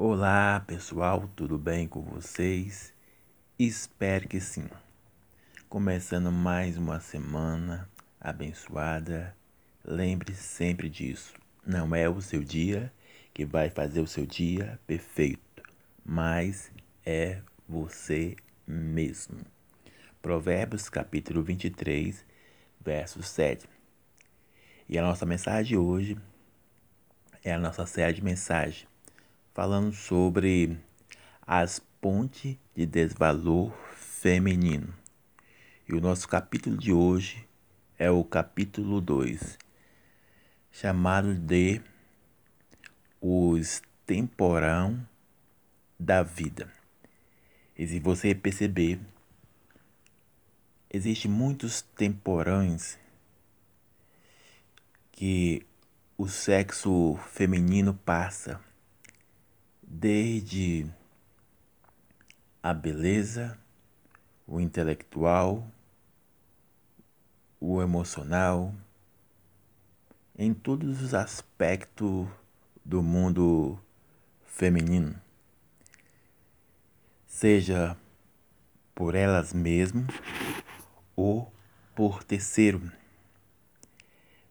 Olá pessoal, tudo bem com vocês? Espero que sim. Começando mais uma semana abençoada, lembre sempre disso: não é o seu dia que vai fazer o seu dia perfeito, mas é você mesmo. Provérbios capítulo 23, verso 7. E a nossa mensagem hoje é a nossa série de mensagem falando sobre as pontes de desvalor feminino. E o nosso capítulo de hoje é o capítulo 2, chamado de Os Temporão da Vida. E se você perceber, existem muitos temporões que o sexo feminino passa desde a beleza, o intelectual, o emocional, em todos os aspectos do mundo feminino, seja por elas mesmas ou por terceiro.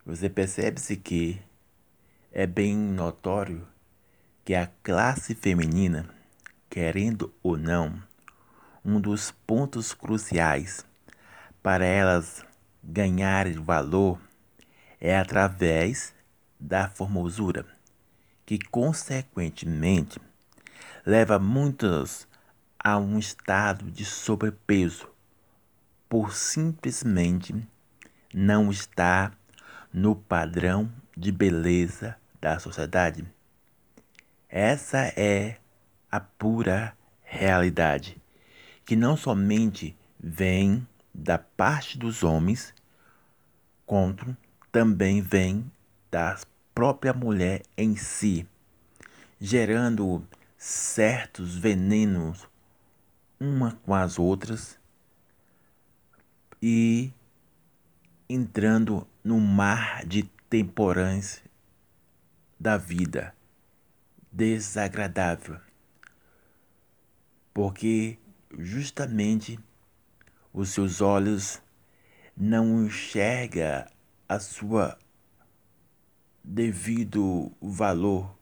Você percebe-se que é bem notório que a classe feminina, querendo ou não, um dos pontos cruciais para elas ganharem valor é através da formosura, que consequentemente leva muitos a um estado de sobrepeso por simplesmente não estar no padrão de beleza da sociedade. Essa é a pura realidade, que não somente vem da parte dos homens, quanto também vem da própria mulher em si, gerando certos venenos uma com as outras e entrando no mar de temporães da vida desagradável, porque justamente os seus olhos não enxerga a sua devido valor,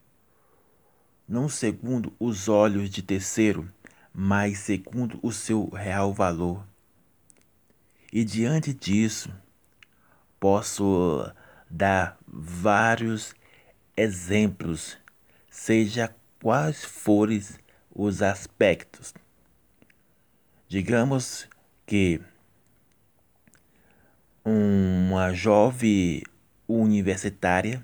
não segundo os olhos de terceiro, mas segundo o seu real valor. E diante disso, posso dar vários exemplos seja quais forem os aspectos. Digamos que uma jovem universitária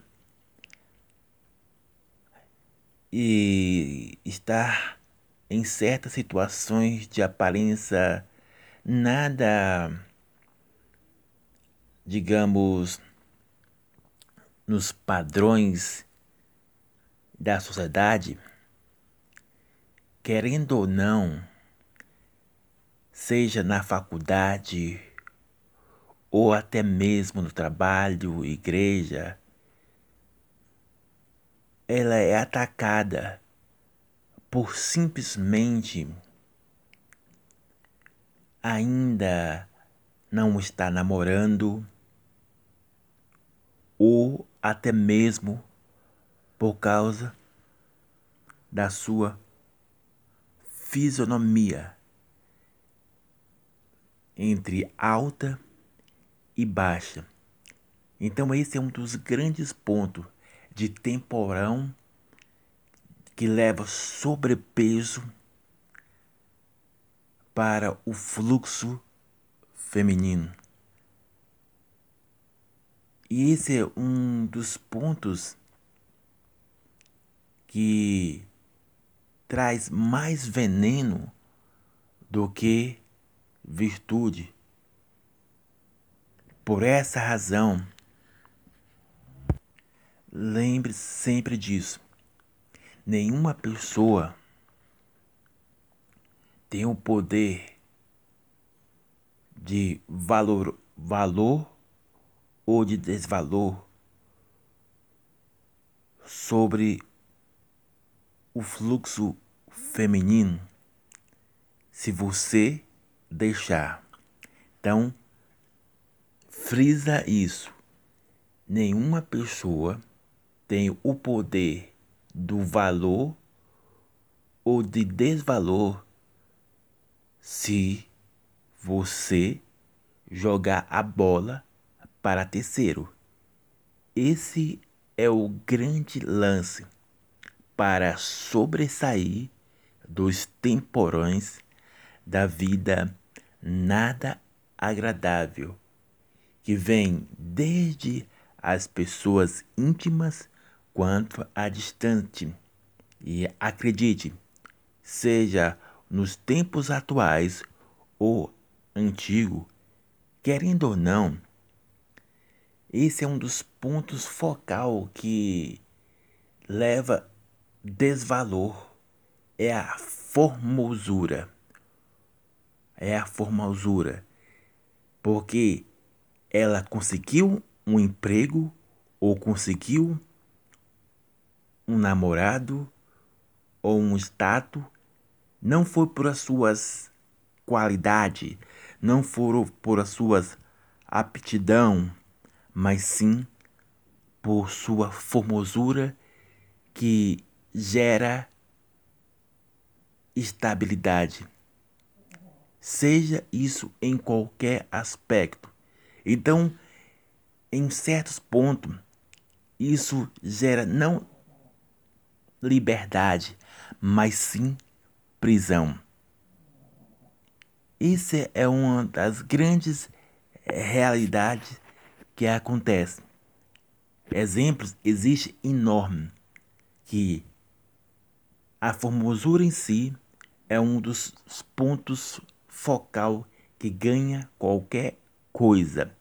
e está em certas situações de aparência nada, digamos, nos padrões da sociedade, querendo ou não, seja na faculdade ou até mesmo no trabalho, igreja, ela é atacada por simplesmente ainda não estar namorando ou até mesmo por causa da sua fisionomia entre alta e baixa. Então esse é um dos grandes pontos de temporão que leva sobrepeso para o fluxo feminino. E esse é um dos pontos que traz mais veneno do que virtude. Por essa razão, lembre sempre disso. Nenhuma pessoa tem o poder de valor, valor ou de desvalor sobre o fluxo feminino se você deixar. Então, frisa isso. Nenhuma pessoa tem o poder do valor ou de desvalor se você jogar a bola para terceiro. Esse é o grande lance para sobressair dos temporões da vida nada agradável que vem desde as pessoas íntimas quanto a distante. E acredite, seja nos tempos atuais ou antigo, querendo ou não, esse é um dos pontos focal que leva desvalor. É a formosura. É a formosura. Porque ela conseguiu um emprego ou conseguiu um namorado ou um status, não foi por as suas qualidades, não foram por as suas aptidão, mas sim por sua formosura que gera estabilidade. Seja isso em qualquer aspecto. Então, em certos pontos, isso gera não liberdade, mas sim prisão. Isso é uma das grandes realidades que acontece. Exemplos existem enormes que a formosura em si é um dos pontos focal que ganha qualquer coisa.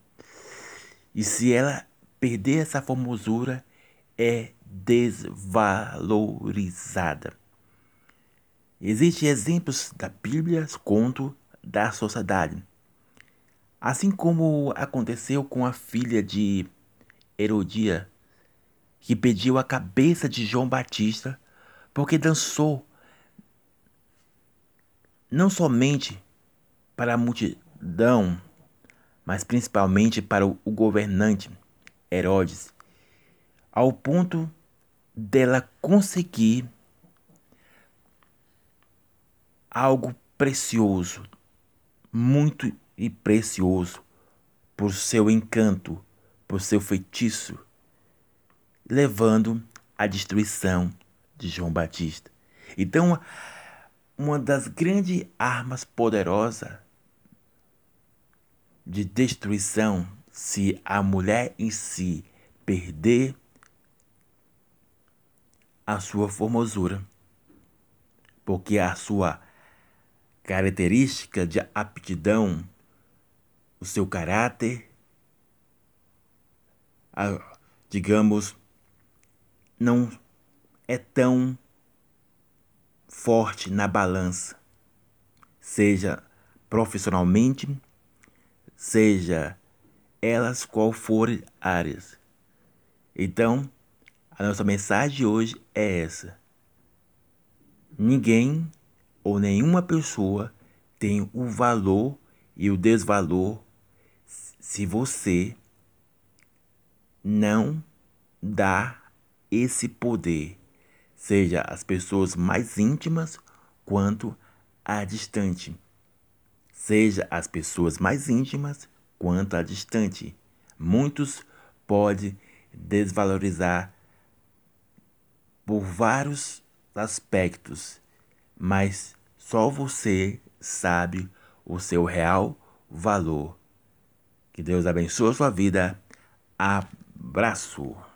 E se ela perder essa formosura, é desvalorizada. Existem exemplos da Bíblia conto da sociedade. Assim como aconteceu com a filha de Herodia, que pediu a cabeça de João Batista porque dançou. Não somente para a multidão, mas principalmente para o governante Herodes, ao ponto dela conseguir algo precioso, muito e precioso, por seu encanto, por seu feitiço, levando à destruição de João Batista. Então, uma das grandes armas poderosas de destruição se a mulher em si perder a sua formosura, porque a sua característica de aptidão, o seu caráter, a, digamos, não é tão forte na balança, seja profissionalmente, seja elas qual forem áreas. Então, a nossa mensagem de hoje é essa. Ninguém ou nenhuma pessoa tem o valor e o desvalor se você não dá esse poder seja as pessoas mais íntimas quanto a distante. Seja as pessoas mais íntimas quanto a distante. Muitos podem desvalorizar por vários aspectos, mas só você sabe o seu real valor. Que Deus abençoe a sua vida. Abraço.